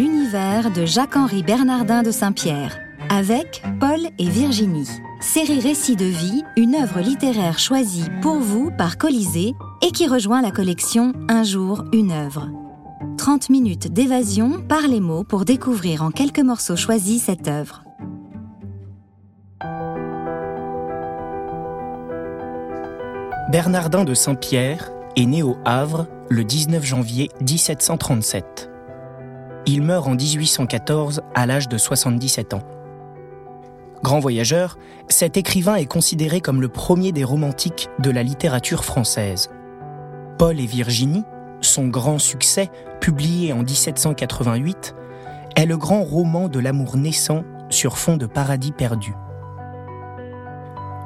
l'univers de Jacques-Henri Bernardin de Saint-Pierre, avec Paul et Virginie. Série Récits de vie, une œuvre littéraire choisie pour vous par Colisée et qui rejoint la collection Un jour, une œuvre. 30 minutes d'évasion par les mots pour découvrir en quelques morceaux choisis cette œuvre. Bernardin de Saint-Pierre est né au Havre le 19 janvier 1737. Il meurt en 1814 à l'âge de 77 ans. Grand voyageur, cet écrivain est considéré comme le premier des romantiques de la littérature française. Paul et Virginie, son grand succès, publié en 1788, est le grand roman de l'amour naissant sur fond de paradis perdu.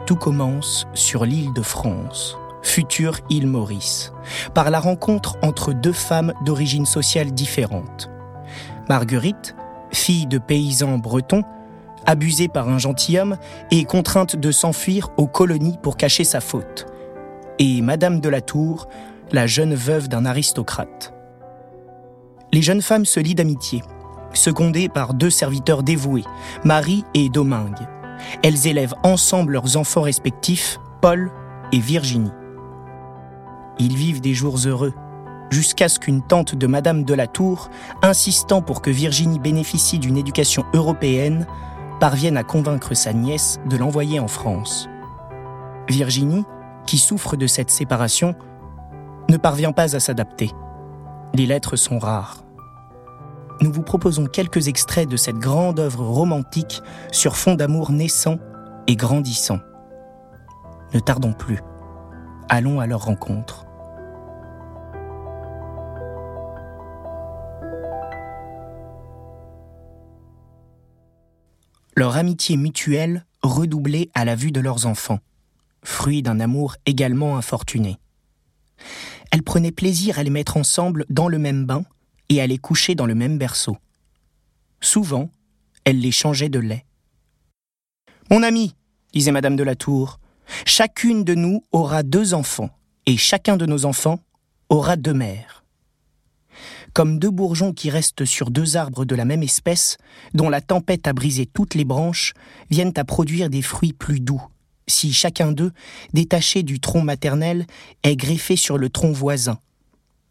Tout commence sur l'île de France, future île Maurice, par la rencontre entre deux femmes d'origine sociale différente. Marguerite, fille de paysans bretons, abusée par un gentilhomme et contrainte de s'enfuir aux colonies pour cacher sa faute. Et Madame de la Tour, la jeune veuve d'un aristocrate. Les jeunes femmes se lient d'amitié, secondées par deux serviteurs dévoués, Marie et Domingue. Elles élèvent ensemble leurs enfants respectifs, Paul et Virginie. Ils vivent des jours heureux, jusqu'à ce qu'une tante de Madame de la Tour, insistant pour que Virginie bénéficie d'une éducation européenne, parvienne à convaincre sa nièce de l'envoyer en France. Virginie, qui souffre de cette séparation, ne parvient pas à s'adapter. Les lettres sont rares. Nous vous proposons quelques extraits de cette grande œuvre romantique sur fond d'amour naissant et grandissant. Ne tardons plus. Allons à leur rencontre. Leur amitié mutuelle redoublait à la vue de leurs enfants, fruit d'un amour également infortuné. Elle prenait plaisir à les mettre ensemble dans le même bain et à les coucher dans le même berceau. Souvent, elle les changeait de lait. Mon ami, disait Madame de la Tour, chacune de nous aura deux enfants, et chacun de nos enfants aura deux mères. Comme deux bourgeons qui restent sur deux arbres de la même espèce, dont la tempête a brisé toutes les branches, viennent à produire des fruits plus doux, si chacun d'eux, détaché du tronc maternel, est greffé sur le tronc voisin.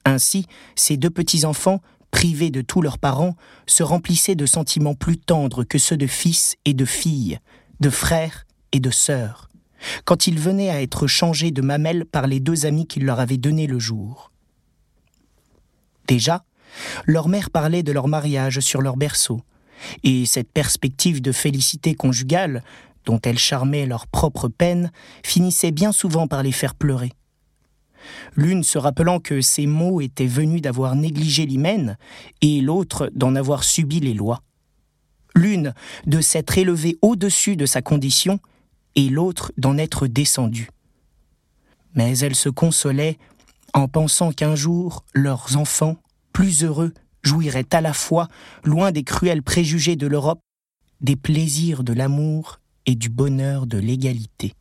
Ainsi, ces deux petits-enfants, privés de tous leurs parents, se remplissaient de sentiments plus tendres que ceux de fils et de filles, de frères et de sœurs, quand ils venaient à être changés de mamelles par les deux amis qu'ils leur avaient donnés le jour. Déjà, leur mère parlait de leur mariage sur leur berceau, et cette perspective de félicité conjugale, dont elles charmaient leur propre peine, finissait bien souvent par les faire pleurer. L'une se rappelant que ces mots étaient venus d'avoir négligé l'hymen, et l'autre d'en avoir subi les lois. L'une de s'être élevée au-dessus de sa condition, et l'autre d'en être descendue. Mais elles se consolaient en pensant qu'un jour leurs enfants, plus heureux, jouiraient à la fois, loin des cruels préjugés de l'Europe, des plaisirs de l'amour et du bonheur de l'égalité.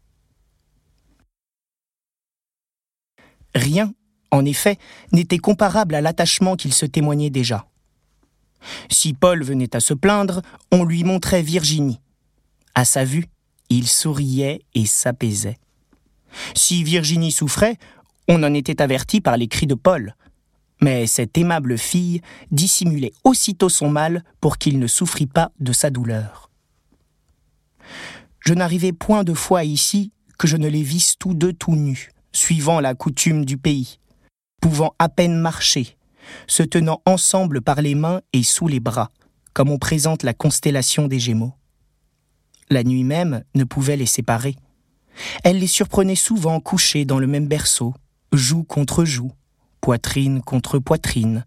Rien, en effet, n'était comparable à l'attachement qu'il se témoignait déjà. Si Paul venait à se plaindre, on lui montrait Virginie. À sa vue, il souriait et s'apaisait. Si Virginie souffrait, on en était averti par les cris de Paul. Mais cette aimable fille dissimulait aussitôt son mal pour qu'il ne souffrît pas de sa douleur. Je n'arrivais point de fois ici que je ne les visse tous deux tout nus, suivant la coutume du pays, pouvant à peine marcher, se tenant ensemble par les mains et sous les bras, comme on présente la constellation des Gémeaux. La nuit même ne pouvait les séparer. Elle les surprenait souvent couchés dans le même berceau, joue contre joue, poitrine contre poitrine,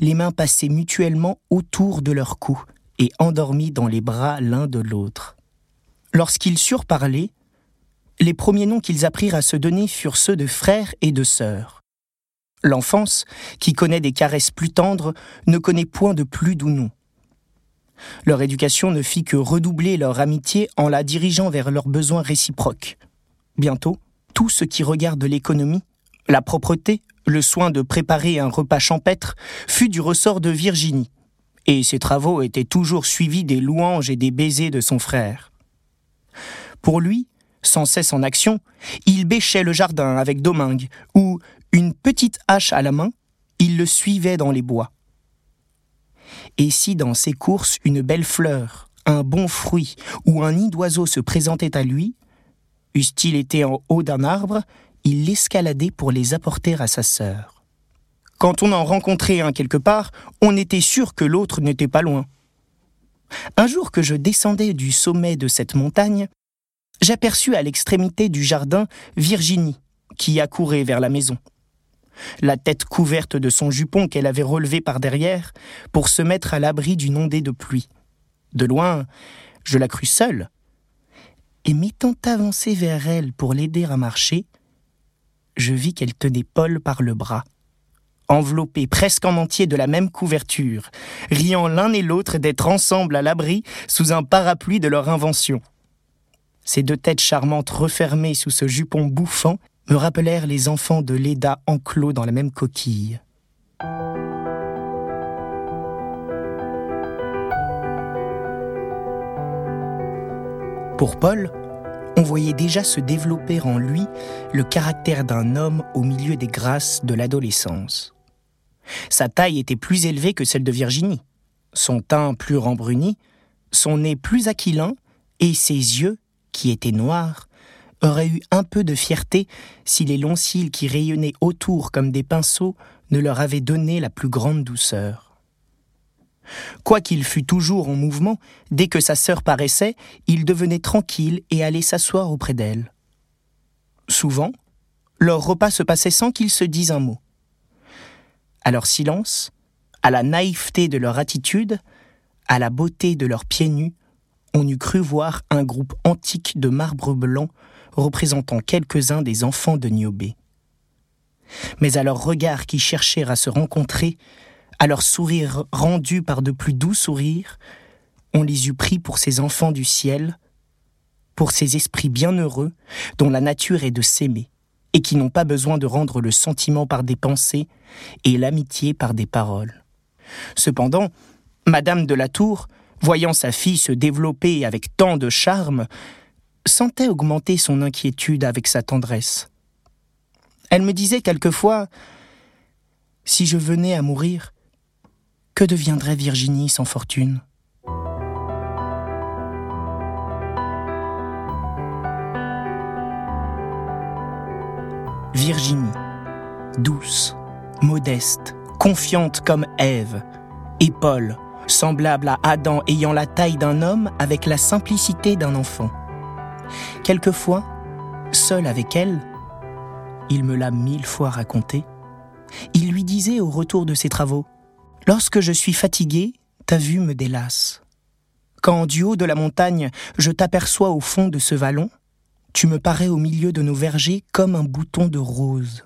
les mains passées mutuellement autour de leur cou et endormis dans les bras l'un de l'autre. Lorsqu'ils surent parler, les premiers noms qu'ils apprirent à se donner furent ceux de frères et de sœurs. L'enfance, qui connaît des caresses plus tendres, ne connaît point de plus doux noms. Leur éducation ne fit que redoubler leur amitié en la dirigeant vers leurs besoins réciproques. Bientôt, tout ce qui regarde l'économie, la propreté, le soin de préparer un repas champêtre fut du ressort de Virginie, et ses travaux étaient toujours suivis des louanges et des baisers de son frère. Pour lui, sans cesse en action, il bêchait le jardin avec Domingue, ou, une petite hache à la main, il le suivait dans les bois. Et si dans ses courses une belle fleur, un bon fruit ou un nid d'oiseau se présentait à lui, eussent-il été en haut d'un arbre, il l'escaladait pour les apporter à sa sœur. Quand on en rencontrait un quelque part, on était sûr que l'autre n'était pas loin. Un jour que je descendais du sommet de cette montagne, j'aperçus à l'extrémité du jardin Virginie, qui accourait vers la maison. La tête couverte de son jupon qu'elle avait relevé par derrière pour se mettre à l'abri d'une ondée de pluie. De loin, je la crus seule. Et m'étant avancé vers elle pour l'aider à marcher, je vis qu'elle tenait Paul par le bras, enveloppés presque en entier de la même couverture, riant l'un et l'autre d'être ensemble à l'abri sous un parapluie de leur invention. Ces deux têtes charmantes refermées sous ce jupon bouffant me rappelèrent les enfants de Leda enclos dans la même coquille. Pour Paul, on voyait déjà se développer en lui le caractère d'un homme au milieu des grâces de l'adolescence. Sa taille était plus élevée que celle de Virginie, son teint plus rembruni, son nez plus aquilin et ses yeux qui était noir, aurait eu un peu de fierté si les longs cils qui rayonnaient autour comme des pinceaux ne leur avaient donné la plus grande douceur. Quoiqu'il fût toujours en mouvement, dès que sa sœur paraissait, il devenait tranquille et allait s'asseoir auprès d'elle. Souvent, leur repas se passait sans qu'ils se disent un mot. À leur silence, à la naïveté de leur attitude, à la beauté de leurs pieds nus, on eût cru voir un groupe antique de marbre blanc représentant quelques-uns des enfants de Niobé. Mais à leurs regards qui cherchèrent à se rencontrer, à leurs sourires rendus par de plus doux sourires, on les eût pris pour ces enfants du ciel, pour ces esprits bienheureux dont la nature est de s'aimer et qui n'ont pas besoin de rendre le sentiment par des pensées et l'amitié par des paroles. Cependant, Madame de la Tour voyant sa fille se développer avec tant de charme, sentait augmenter son inquiétude avec sa tendresse. Elle me disait quelquefois Si je venais à mourir, que deviendrait Virginie sans fortune? Virginie, douce, modeste, confiante comme Ève, et Paul, semblable à Adam ayant la taille d'un homme avec la simplicité d'un enfant. Quelquefois, seul avec elle, il me l'a mille fois raconté, il lui disait au retour de ses travaux Lorsque je suis fatigué, ta vue me délasse. Quand du haut de la montagne, je t'aperçois au fond de ce vallon, tu me parais au milieu de nos vergers comme un bouton de rose.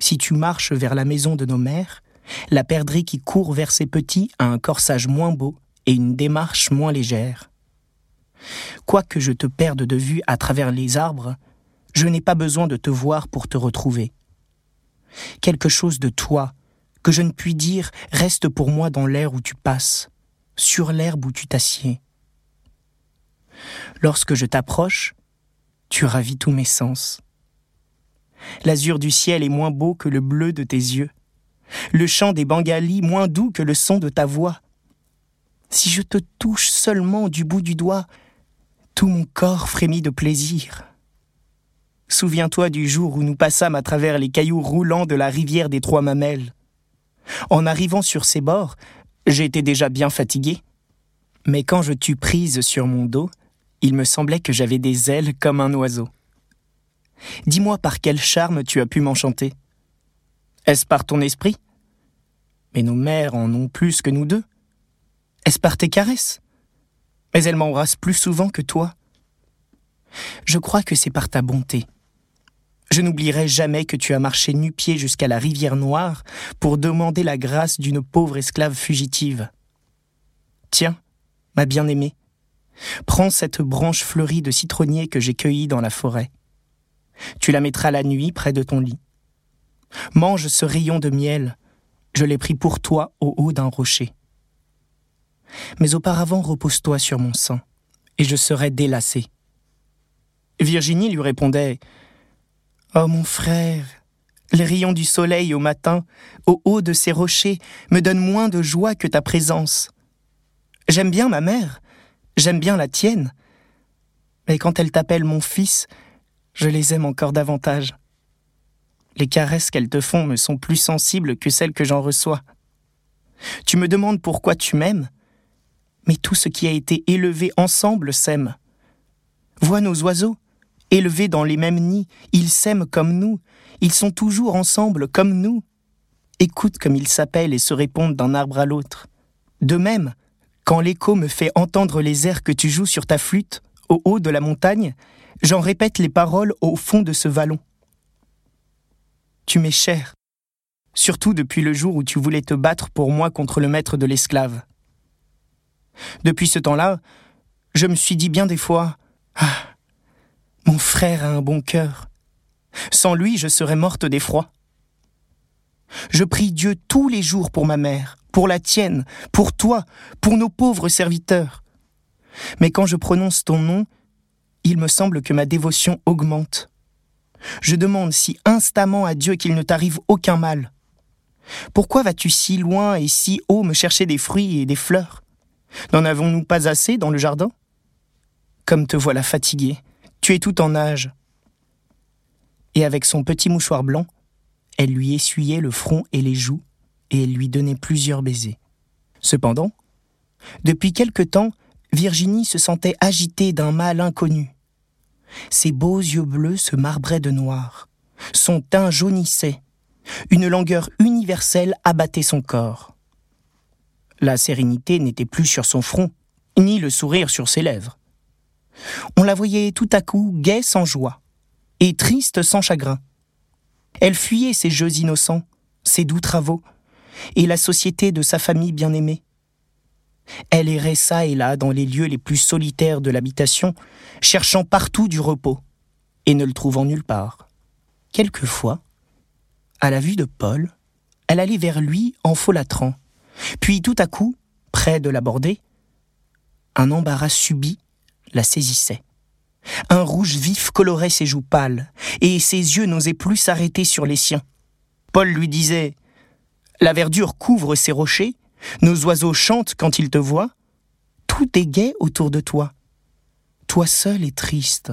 Si tu marches vers la maison de nos mères, la perdrix qui court vers ses petits a un corsage moins beau et une démarche moins légère. Quoique je te perde de vue à travers les arbres, je n'ai pas besoin de te voir pour te retrouver. Quelque chose de toi, que je ne puis dire, reste pour moi dans l'air où tu passes, sur l'herbe où tu t'assieds. Lorsque je t'approche, tu ravis tous mes sens. L'azur du ciel est moins beau que le bleu de tes yeux le chant des bengalis moins doux que le son de ta voix. Si je te touche seulement du bout du doigt, tout mon corps frémit de plaisir. Souviens-toi du jour où nous passâmes à travers les cailloux roulants de la rivière des Trois Mamelles. En arrivant sur ses bords, j'étais déjà bien fatigué. Mais quand je t'eus prise sur mon dos, il me semblait que j'avais des ailes comme un oiseau. Dis-moi par quel charme tu as pu m'enchanter. Est-ce par ton esprit? Mais nos mères en ont plus que nous deux. Est-ce par tes caresses? Mais elles m'embrassent plus souvent que toi. Je crois que c'est par ta bonté. Je n'oublierai jamais que tu as marché nu-pied jusqu'à la rivière Noire pour demander la grâce d'une pauvre esclave fugitive. Tiens, ma bien-aimée, prends cette branche fleurie de citronnier que j'ai cueillie dans la forêt. Tu la mettras la nuit près de ton lit. Mange ce rayon de miel, je l'ai pris pour toi au haut d'un rocher. Mais auparavant, repose-toi sur mon sein, et je serai délassé. Virginie lui répondait Oh mon frère, les rayons du soleil au matin, au haut de ces rochers, me donnent moins de joie que ta présence. J'aime bien ma mère, j'aime bien la tienne, mais quand elle t'appelle mon fils, je les aime encore davantage. Les caresses qu'elles te font me sont plus sensibles que celles que j'en reçois. Tu me demandes pourquoi tu m'aimes, mais tout ce qui a été élevé ensemble s'aime. Vois nos oiseaux, élevés dans les mêmes nids, ils s'aiment comme nous, ils sont toujours ensemble comme nous. Écoute comme ils s'appellent et se répondent d'un arbre à l'autre. De même, quand l'écho me fait entendre les airs que tu joues sur ta flûte, au haut de la montagne, j'en répète les paroles au fond de ce vallon. Tu m'es cher, surtout depuis le jour où tu voulais te battre pour moi contre le maître de l'esclave. Depuis ce temps-là, je me suis dit bien des fois Ah, mon frère a un bon cœur. Sans lui, je serais morte d'effroi. Je prie Dieu tous les jours pour ma mère, pour la tienne, pour toi, pour nos pauvres serviteurs. Mais quand je prononce ton nom, il me semble que ma dévotion augmente. Je demande si instamment à Dieu qu'il ne t'arrive aucun mal. Pourquoi vas-tu si loin et si haut me chercher des fruits et des fleurs? N'en avons-nous pas assez dans le jardin? Comme te voilà fatigué, tu es tout en âge. Et avec son petit mouchoir blanc, elle lui essuyait le front et les joues, et elle lui donnait plusieurs baisers. Cependant, depuis quelque temps, Virginie se sentait agitée d'un mal inconnu. Ses beaux yeux bleus se marbraient de noir, son teint jaunissait, une langueur universelle abattait son corps. La sérénité n'était plus sur son front, ni le sourire sur ses lèvres. On la voyait tout à coup gaie sans joie, et triste sans chagrin. Elle fuyait ses jeux innocents, ses doux travaux, et la société de sa famille bien-aimée. Elle errait ça et là dans les lieux les plus solitaires de l'habitation, cherchant partout du repos, et ne le trouvant nulle part. Quelquefois, à la vue de Paul, elle allait vers lui en folâtrant, puis tout à coup, près de l'aborder, un embarras subit la saisissait. Un rouge vif colorait ses joues pâles, et ses yeux n'osaient plus s'arrêter sur les siens. Paul lui disait La verdure couvre ces rochers, nos oiseaux chantent quand ils te voient, tout est gai autour de toi. Toi seul est triste.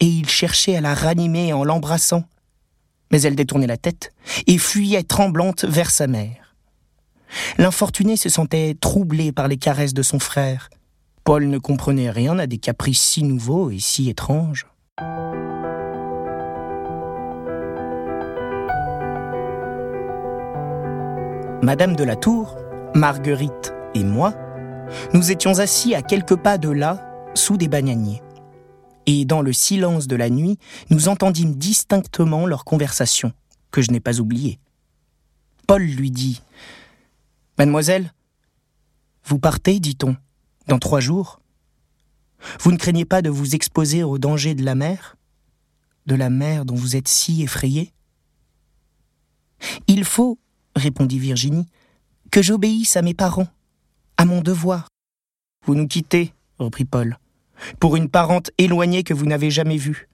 Et il cherchait à la ranimer en l'embrassant. Mais elle détournait la tête et fuyait tremblante vers sa mère. L'infortuné se sentait troublé par les caresses de son frère. Paul ne comprenait rien à des caprices si nouveaux et si étranges. Madame de la Tour, Marguerite et moi, nous étions assis à quelques pas de là, sous des bananiers. Et dans le silence de la nuit, nous entendîmes distinctement leur conversation, que je n'ai pas oubliée. Paul lui dit Mademoiselle, vous partez, dit-on, dans trois jours Vous ne craignez pas de vous exposer au danger de la mer De la mer dont vous êtes si effrayée Il faut, répondit Virginie, que j'obéisse à mes parents, à mon devoir. Vous nous quittez, reprit Paul, pour une parente éloignée que vous n'avez jamais vue.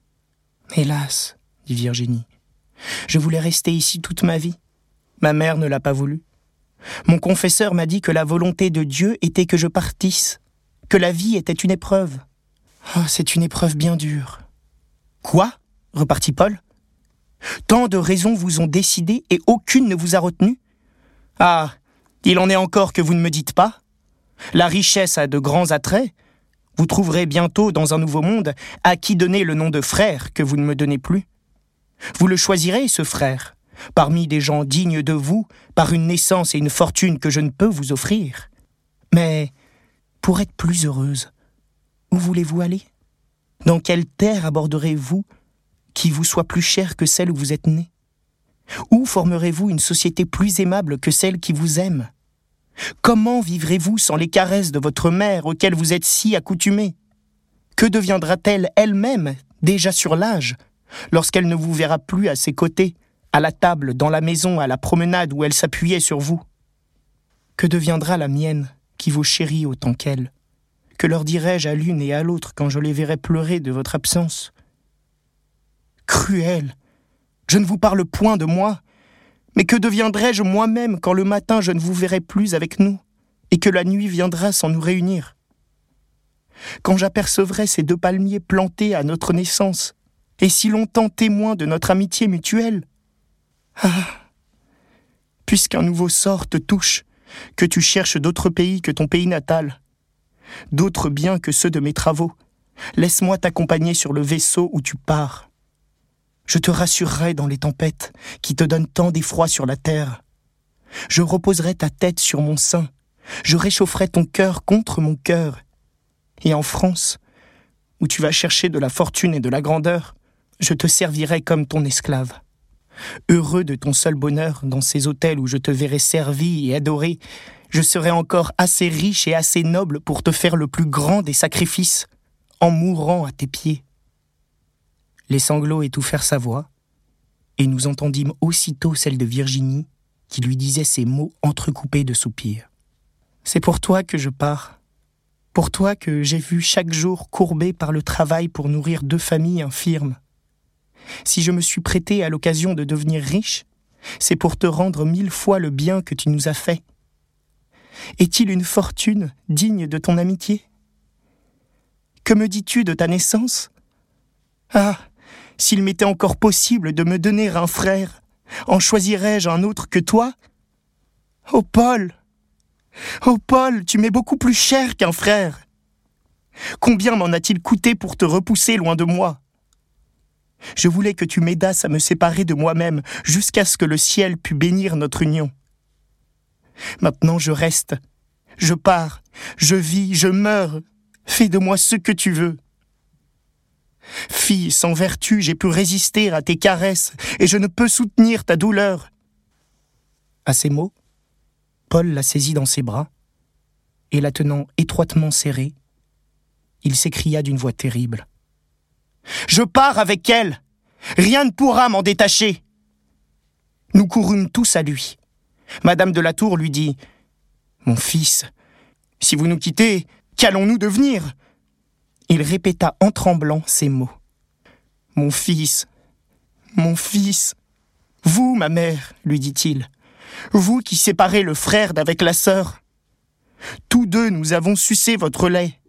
Hélas, dit Virginie, je voulais rester ici toute ma vie. Ma mère ne l'a pas voulu. Mon confesseur m'a dit que la volonté de Dieu était que je partisse, que la vie était une épreuve. Oh, c'est une épreuve bien dure. Quoi? repartit Paul. Tant de raisons vous ont décidé et aucune ne vous a retenu? Ah, il en est encore que vous ne me dites pas La richesse a de grands attraits. Vous trouverez bientôt dans un nouveau monde à qui donner le nom de frère que vous ne me donnez plus. Vous le choisirez, ce frère, parmi des gens dignes de vous, par une naissance et une fortune que je ne peux vous offrir. Mais, pour être plus heureuse, où voulez-vous aller? Dans quelle terre aborderez-vous qui vous soit plus chère que celle où vous êtes né Où formerez-vous une société plus aimable que celle qui vous aime? Comment vivrez-vous sans les caresses de votre mère auxquelles vous êtes si accoutumé Que deviendra-t-elle elle-même, déjà sur l'âge, lorsqu'elle ne vous verra plus à ses côtés? À la table, dans la maison, à la promenade où elle s'appuyait sur vous. Que deviendra la mienne qui vous chérit autant qu'elle? Que leur dirai-je à l'une et à l'autre quand je les verrai pleurer de votre absence? Cruel! Je ne vous parle point de moi, mais que deviendrai-je moi-même quand le matin je ne vous verrai plus avec nous, et que la nuit viendra sans nous réunir? Quand j'apercevrai ces deux palmiers plantés à notre naissance, et si longtemps témoins de notre amitié mutuelle Ah Puisqu'un nouveau sort te touche, que tu cherches d'autres pays que ton pays natal, d'autres biens que ceux de mes travaux, laisse-moi t'accompagner sur le vaisseau où tu pars. Je te rassurerai dans les tempêtes qui te donnent tant d'effroi sur la terre. Je reposerai ta tête sur mon sein, je réchaufferai ton cœur contre mon cœur. Et en France, où tu vas chercher de la fortune et de la grandeur, je te servirai comme ton esclave. Heureux de ton seul bonheur dans ces hôtels où je te verrai servi et adoré, je serai encore assez riche et assez noble pour te faire le plus grand des sacrifices, en mourant à tes pieds. Les sanglots étouffèrent sa voix, et nous entendîmes aussitôt celle de Virginie qui lui disait ces mots entrecoupés de soupirs. C'est pour toi que je pars, pour toi que j'ai vu chaque jour courbé par le travail pour nourrir deux familles infirmes, si je me suis prêté à l'occasion de devenir riche, c'est pour te rendre mille fois le bien que tu nous as fait. Est-il une fortune digne de ton amitié? Que me dis-tu de ta naissance? Ah, s'il m'était encore possible de me donner un frère, en choisirais-je un autre que toi? Oh Paul! Oh Paul, tu m'es beaucoup plus cher qu'un frère. Combien m'en a-t-il coûté pour te repousser loin de moi? Je voulais que tu m'aidasses à me séparer de moi-même jusqu'à ce que le ciel pût bénir notre union. Maintenant je reste, je pars, je vis, je meurs. Fais de moi ce que tu veux. Fille sans vertu, j'ai pu résister à tes caresses, et je ne peux soutenir ta douleur. À ces mots, Paul la saisit dans ses bras, et la tenant étroitement serrée, il s'écria d'une voix terrible. Je pars avec elle. Rien ne pourra m'en détacher. Nous courûmes tous à lui. Madame de la Tour lui dit Mon fils, si vous nous quittez, qu'allons-nous devenir? Il répéta en tremblant ces mots. Mon fils, mon fils, vous, ma mère, lui dit-il, vous qui séparez le frère d'avec la sœur. Tous deux nous avons sucé votre lait.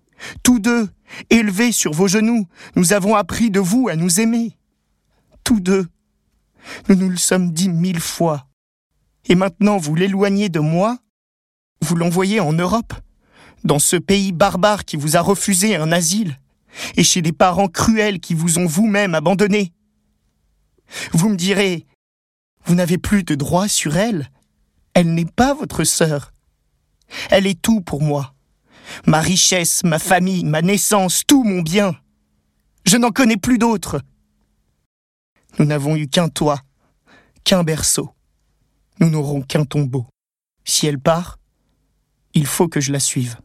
Tous deux, élevés sur vos genoux, nous avons appris de vous à nous aimer. Tous deux, nous nous le sommes dit mille fois. Et maintenant vous l'éloignez de moi Vous l'envoyez en Europe Dans ce pays barbare qui vous a refusé un asile Et chez des parents cruels qui vous ont vous-même abandonné Vous me direz, vous n'avez plus de droit sur elle Elle n'est pas votre sœur. Elle est tout pour moi ma richesse, ma famille, ma naissance, tout mon bien. Je n'en connais plus d'autres. Nous n'avons eu qu'un toit, qu'un berceau. Nous n'aurons qu'un tombeau. Si elle part, il faut que je la suive.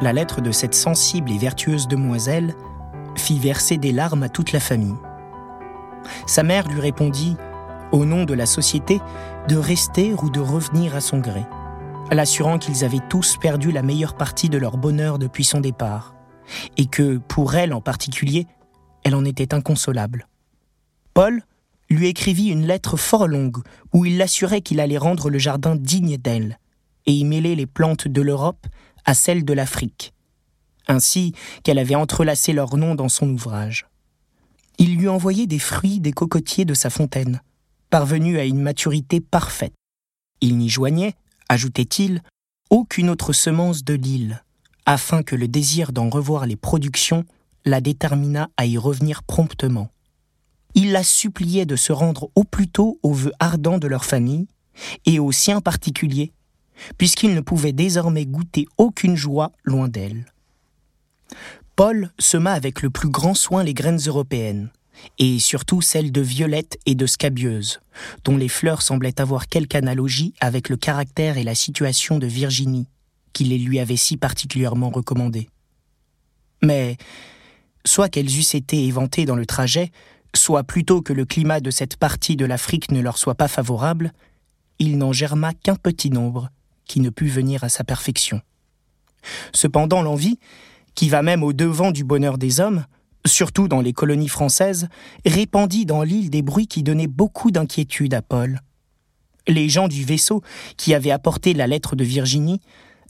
La lettre de cette sensible et vertueuse demoiselle fit verser des larmes à toute la famille. Sa mère lui répondit, au nom de la société, de rester ou de revenir à son gré, l'assurant qu'ils avaient tous perdu la meilleure partie de leur bonheur depuis son départ, et que, pour elle en particulier, elle en était inconsolable. Paul lui écrivit une lettre fort longue où il l'assurait qu'il allait rendre le jardin digne d'elle, et y mêler les plantes de l'Europe à celles de l'Afrique, ainsi qu'elle avait entrelacé leurs noms dans son ouvrage il lui envoyait des fruits des cocotiers de sa fontaine, parvenus à une maturité parfaite. Il n'y joignait, ajoutait-il, aucune autre semence de l'île, afin que le désir d'en revoir les productions la déterminât à y revenir promptement. Il la suppliait de se rendre au plus tôt aux vœux ardents de leur famille, et aux siens particuliers, puisqu'il ne pouvait désormais goûter aucune joie loin d'elle. Paul sema avec le plus grand soin les graines européennes, et surtout celles de violettes et de scabieuses, dont les fleurs semblaient avoir quelque analogie avec le caractère et la situation de Virginie, qui les lui avait si particulièrement recommandées. Mais, soit qu'elles eussent été éventées dans le trajet, soit plutôt que le climat de cette partie de l'Afrique ne leur soit pas favorable, il n'en germa qu'un petit nombre qui ne put venir à sa perfection. Cependant, l'envie, qui va même au devant du bonheur des hommes, surtout dans les colonies françaises, répandit dans l'île des bruits qui donnaient beaucoup d'inquiétude à Paul. Les gens du vaisseau, qui avaient apporté la lettre de Virginie,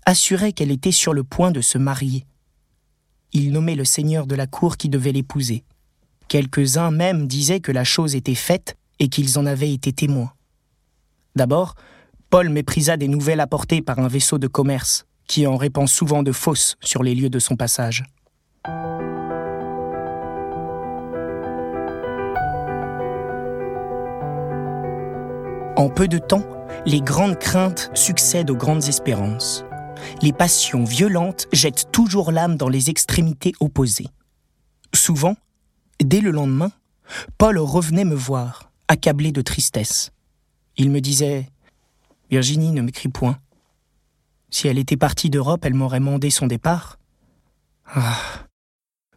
assuraient qu'elle était sur le point de se marier. Ils nommaient le seigneur de la cour qui devait l'épouser. Quelques-uns même disaient que la chose était faite et qu'ils en avaient été témoins. D'abord, Paul méprisa des nouvelles apportées par un vaisseau de commerce, qui en répand souvent de fausses sur les lieux de son passage. En peu de temps, les grandes craintes succèdent aux grandes espérances. Les passions violentes jettent toujours l'âme dans les extrémités opposées. Souvent, dès le lendemain, Paul revenait me voir, accablé de tristesse. Il me disait Virginie ne m'écrit point. Si elle était partie d'Europe, elle m'aurait mandé son départ. Ah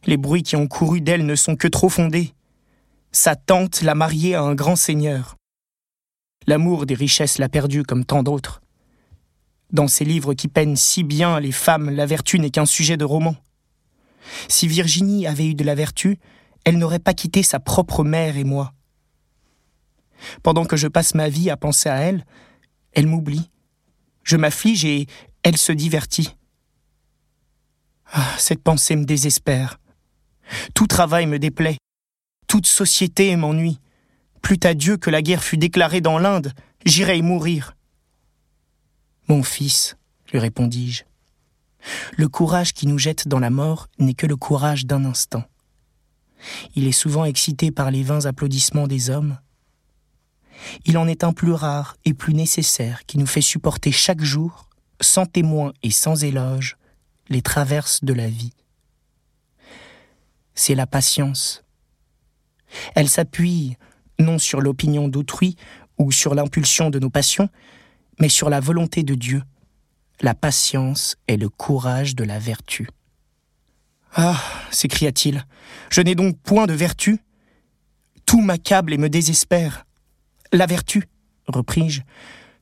Les bruits qui ont couru d'elle ne sont que trop fondés. Sa tante l'a mariée à un grand seigneur. L'amour des richesses l'a perdu comme tant d'autres. Dans ces livres qui peignent si bien les femmes, la vertu n'est qu'un sujet de roman. Si Virginie avait eu de la vertu, elle n'aurait pas quitté sa propre mère et moi. Pendant que je passe ma vie à penser à elle, elle m'oublie. Je m'afflige et elle se divertit. Ah, cette pensée me désespère. Tout travail me déplaît. Toute société m'ennuie. Plût à Dieu que la guerre fût déclarée dans l'Inde, j'irais mourir. Mon fils, lui répondis-je, le courage qui nous jette dans la mort n'est que le courage d'un instant. Il est souvent excité par les vains applaudissements des hommes. Il en est un plus rare et plus nécessaire qui nous fait supporter chaque jour, sans témoin et sans éloge, les traverses de la vie. C'est la patience. Elle s'appuie non sur l'opinion d'autrui ou sur l'impulsion de nos passions, mais sur la volonté de Dieu. La patience est le courage de la vertu. Ah, s'écria-t-il, je n'ai donc point de vertu Tout m'accable et me désespère. La vertu, repris-je,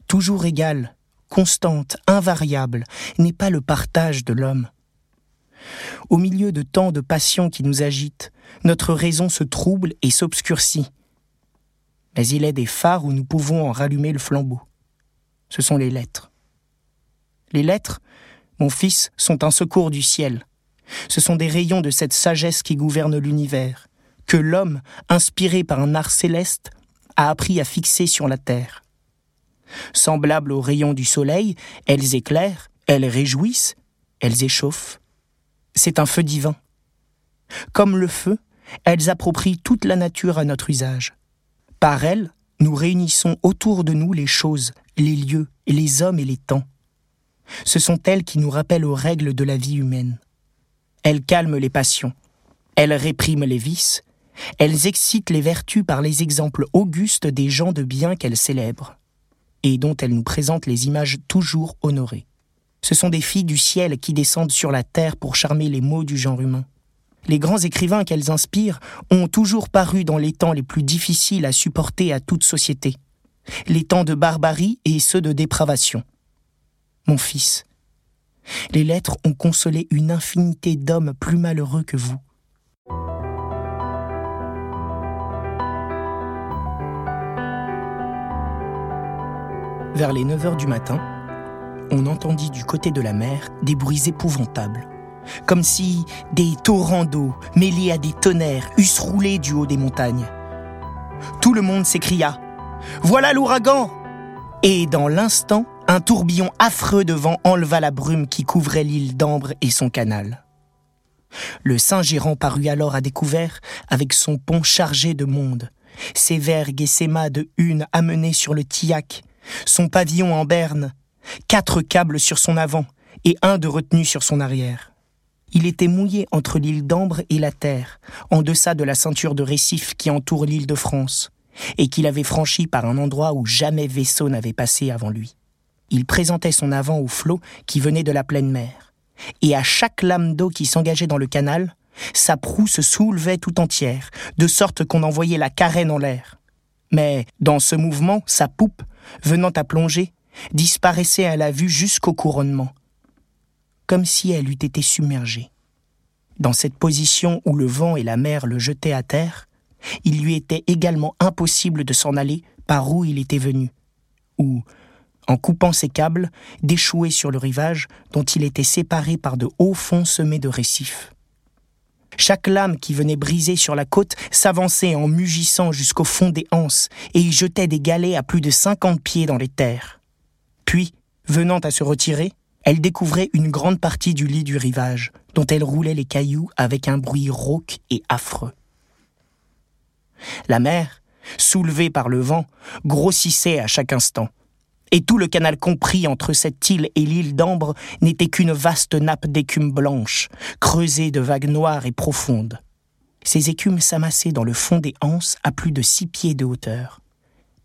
toujours égale, constante, invariable, n'est pas le partage de l'homme. Au milieu de tant de passions qui nous agitent, notre raison se trouble et s'obscurcit mais il est des phares où nous pouvons en rallumer le flambeau. Ce sont les lettres. Les lettres, mon fils, sont un secours du ciel. Ce sont des rayons de cette sagesse qui gouverne l'univers, que l'homme, inspiré par un art céleste, a appris à fixer sur la terre. Semblables aux rayons du soleil, elles éclairent, elles réjouissent, elles échauffent. C'est un feu divin. Comme le feu, elles approprient toute la nature à notre usage. Par elles, nous réunissons autour de nous les choses, les lieux, les hommes et les temps. Ce sont elles qui nous rappellent aux règles de la vie humaine. Elles calment les passions, elles répriment les vices, elles excitent les vertus par les exemples augustes des gens de bien qu'elles célèbrent, et dont elles nous présentent les images toujours honorées. Ce sont des filles du ciel qui descendent sur la terre pour charmer les maux du genre humain les grands écrivains qu'elles inspirent ont toujours paru dans les temps les plus difficiles à supporter à toute société, les temps de barbarie et ceux de dépravation. Mon fils, les lettres ont consolé une infinité d'hommes plus malheureux que vous. Vers les 9 heures du matin, on entendit du côté de la mer des bruits épouvantables comme si des torrents d'eau mêlés à des tonnerres eussent roulé du haut des montagnes. Tout le monde s'écria Voilà l'ouragan Et dans l'instant, un tourbillon affreux de vent enleva la brume qui couvrait l'île d'Ambre et son canal. Le Saint-Gérant parut alors à découvert avec son pont chargé de monde, ses vergues et ses mâts de une amenés sur le tillac, son pavillon en berne, quatre câbles sur son avant et un de retenu sur son arrière. Il était mouillé entre l'île d'Ambre et la terre, en deçà de la ceinture de récifs qui entoure l'île de France, et qu'il avait franchi par un endroit où jamais vaisseau n'avait passé avant lui. Il présentait son avant au flot qui venait de la pleine mer, et à chaque lame d'eau qui s'engageait dans le canal, sa proue se soulevait tout entière, de sorte qu'on envoyait la carène en l'air. Mais, dans ce mouvement, sa poupe, venant à plonger, disparaissait à la vue jusqu'au couronnement, comme si elle eût été submergée. Dans cette position où le vent et la mer le jetaient à terre, il lui était également impossible de s'en aller par où il était venu, ou, en coupant ses câbles, d'échouer sur le rivage dont il était séparé par de hauts fonds semés de récifs. Chaque lame qui venait briser sur la côte s'avançait en mugissant jusqu'au fond des anses et y jetait des galets à plus de cinquante pieds dans les terres. Puis, venant à se retirer, elle découvrait une grande partie du lit du rivage, dont elle roulait les cailloux avec un bruit rauque et affreux. La mer, soulevée par le vent, grossissait à chaque instant, et tout le canal compris entre cette île et l'île d'Ambre n'était qu'une vaste nappe d'écume blanche, creusée de vagues noires et profondes. Ces écumes s'amassaient dans le fond des anses à plus de six pieds de hauteur,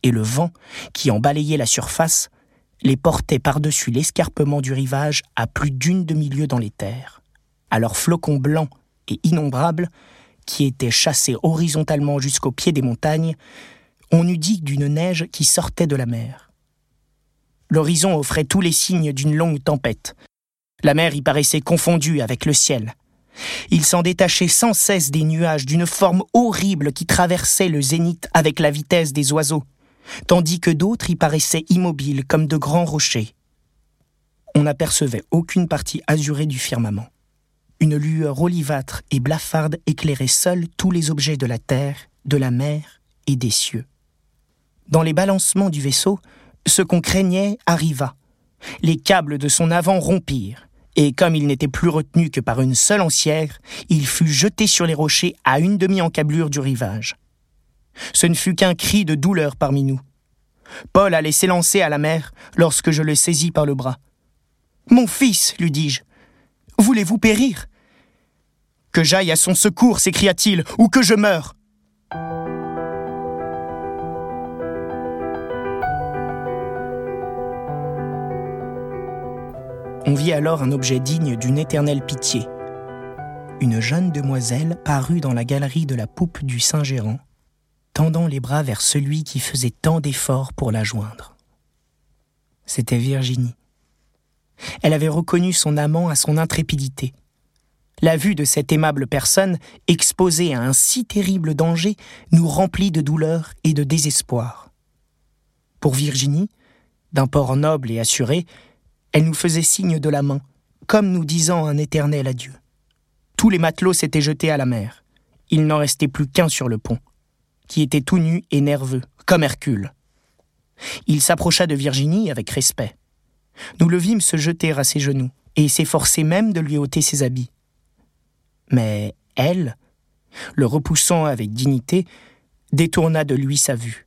et le vent, qui en balayait la surface, les portait par-dessus l'escarpement du rivage à plus d'une demi-lieue dans les terres. À leurs flocons blancs et innombrables, qui étaient chassés horizontalement jusqu'au pied des montagnes, on eût dit d'une neige qui sortait de la mer. L'horizon offrait tous les signes d'une longue tempête. La mer y paraissait confondue avec le ciel. Il s'en détachait sans cesse des nuages d'une forme horrible qui traversait le zénith avec la vitesse des oiseaux, tandis que d'autres y paraissaient immobiles comme de grands rochers. On n'apercevait aucune partie azurée du firmament. Une lueur olivâtre et blafarde éclairait seule tous les objets de la terre, de la mer et des cieux. Dans les balancements du vaisseau, ce qu'on craignait arriva. Les câbles de son avant rompirent, et comme il n'était plus retenu que par une seule ancière, il fut jeté sur les rochers à une demi-encablure du rivage. Ce ne fut qu'un cri de douleur parmi nous. Paul allait s'élancer à la mer lorsque je le saisis par le bras. Mon fils, lui dis-je, voulez-vous périr? Que j'aille à son secours, s'écria-t-il, ou que je meure On vit alors un objet digne d'une éternelle pitié. Une jeune demoiselle parut dans la galerie de la poupe du Saint-Gérant, tendant les bras vers celui qui faisait tant d'efforts pour la joindre. C'était Virginie. Elle avait reconnu son amant à son intrépidité. La vue de cette aimable personne, exposée à un si terrible danger, nous remplit de douleur et de désespoir. Pour Virginie, d'un port noble et assuré, elle nous faisait signe de la main, comme nous disant un éternel adieu. Tous les matelots s'étaient jetés à la mer. Il n'en restait plus qu'un sur le pont, qui était tout nu et nerveux, comme Hercule. Il s'approcha de Virginie avec respect. Nous le vîmes se jeter à ses genoux et s'efforcer même de lui ôter ses habits. Mais elle, le repoussant avec dignité, détourna de lui sa vue.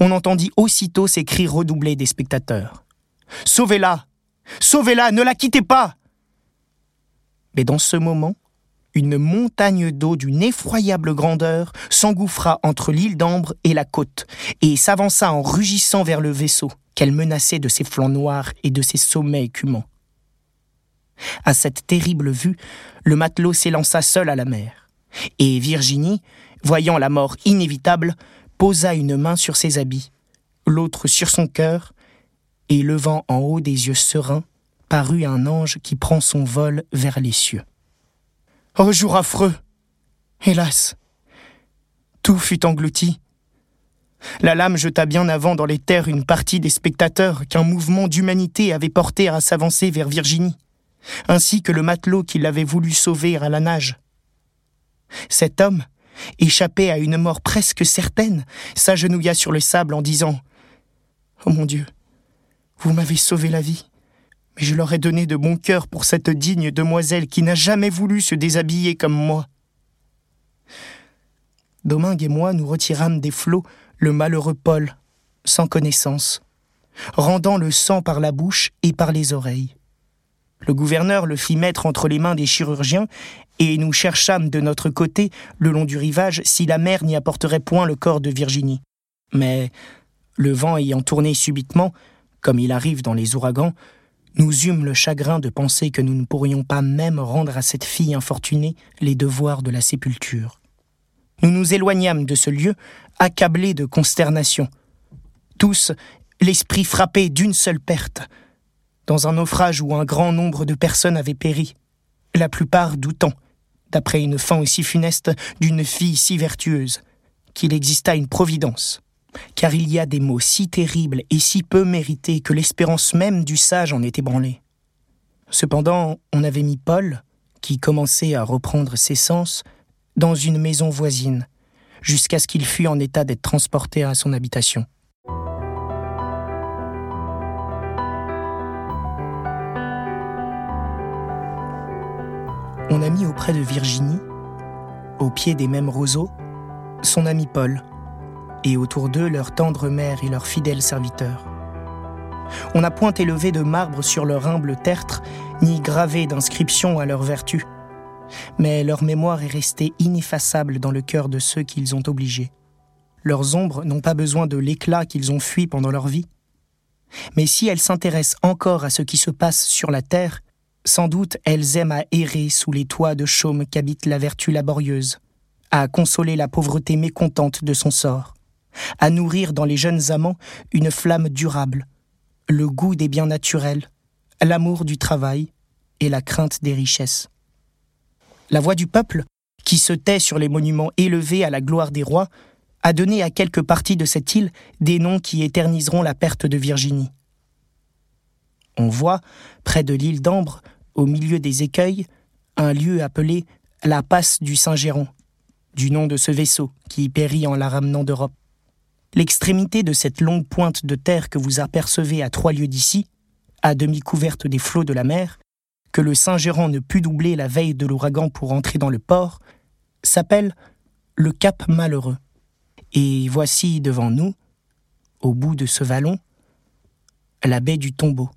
On entendit aussitôt ces cris redoublés des spectateurs. Sauvez-la Sauvez-la Ne la quittez pas Mais dans ce moment, une montagne d'eau d'une effroyable grandeur s'engouffra entre l'île d'Ambre et la côte, et s'avança en rugissant vers le vaisseau, qu'elle menaçait de ses flancs noirs et de ses sommets écumants. À cette terrible vue, le matelot s'élança seul à la mer, et Virginie, voyant la mort inévitable, posa une main sur ses habits, l'autre sur son cœur, et levant en haut des yeux sereins, parut un ange qui prend son vol vers les cieux. Oh jour affreux Hélas Tout fut englouti. La lame jeta bien avant dans les terres une partie des spectateurs qu'un mouvement d'humanité avait porté à s'avancer vers Virginie, ainsi que le matelot qui l'avait voulu sauver à la nage. Cet homme, échappé à une mort presque certaine, s'agenouilla sur le sable en disant Oh mon Dieu, vous m'avez sauvé la vie, mais je leur ai donné de bon cœur pour cette digne demoiselle qui n'a jamais voulu se déshabiller comme moi. Domingue et moi nous retirâmes des flots le malheureux Paul, sans connaissance, rendant le sang par la bouche et par les oreilles. Le gouverneur le fit mettre entre les mains des chirurgiens, et nous cherchâmes de notre côté, le long du rivage, si la mer n'y apporterait point le corps de Virginie. Mais, le vent ayant tourné subitement, comme il arrive dans les ouragans, nous eûmes le chagrin de penser que nous ne pourrions pas même rendre à cette fille infortunée les devoirs de la sépulture. Nous nous éloignâmes de ce lieu, accablés de consternation. Tous, l'esprit frappé d'une seule perte, dans un naufrage où un grand nombre de personnes avaient péri, la plupart doutant, d'après une fin aussi funeste d'une fille si vertueuse, qu'il exista une providence car il y a des mots si terribles et si peu mérités que l'espérance même du sage en est ébranlée. Cependant, on avait mis Paul, qui commençait à reprendre ses sens, dans une maison voisine, jusqu'à ce qu'il fût en état d'être transporté à son habitation. On a mis auprès de Virginie, au pied des mêmes roseaux, son ami Paul, et autour d'eux leur tendre mère et leurs fidèles serviteurs. On n'a point élevé de marbre sur leur humble tertre, ni gravé d'inscriptions à leur vertu, mais leur mémoire est restée ineffaçable dans le cœur de ceux qu'ils ont obligés. Leurs ombres n'ont pas besoin de l'éclat qu'ils ont fui pendant leur vie. Mais si elles s'intéressent encore à ce qui se passe sur la terre, sans doute elles aiment à errer sous les toits de chaume qu'habite la vertu laborieuse, à consoler la pauvreté mécontente de son sort, à nourrir dans les jeunes amants une flamme durable, le goût des biens naturels, l'amour du travail et la crainte des richesses. La voix du peuple, qui se tait sur les monuments élevés à la gloire des rois, a donné à quelques parties de cette île des noms qui éterniseront la perte de Virginie. On voit, près de l'île d'Ambre, au milieu des écueils, un lieu appelé la passe du Saint-Géron, du nom de ce vaisseau qui périt en la ramenant d'Europe. L'extrémité de cette longue pointe de terre que vous apercevez à trois lieues d'ici, à demi couverte des flots de la mer, que le Saint-Gérant ne put doubler la veille de l'ouragan pour entrer dans le port, s'appelle le Cap Malheureux. Et voici devant nous, au bout de ce vallon, la baie du Tombeau,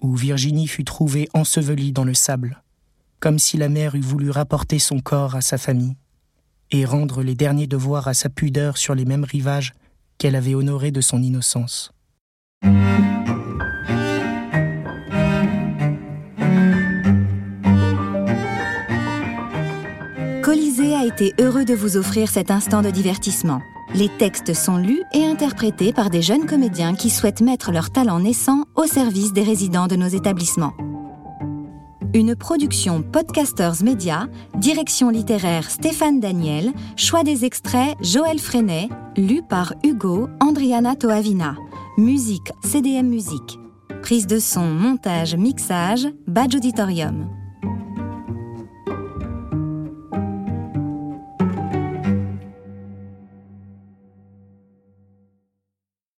où Virginie fut trouvée ensevelie dans le sable, comme si la mère eût voulu rapporter son corps à sa famille et rendre les derniers devoirs à sa pudeur sur les mêmes rivages qu'elle avait honorés de son innocence. Colisée a été heureux de vous offrir cet instant de divertissement. Les textes sont lus et interprétés par des jeunes comédiens qui souhaitent mettre leur talent naissant au service des résidents de nos établissements. Une production Podcasters Media, direction littéraire Stéphane Daniel, choix des extraits Joël Freinet, lu par Hugo Andriana Toavina, musique CDM Musique, prise de son, montage, mixage, badge auditorium.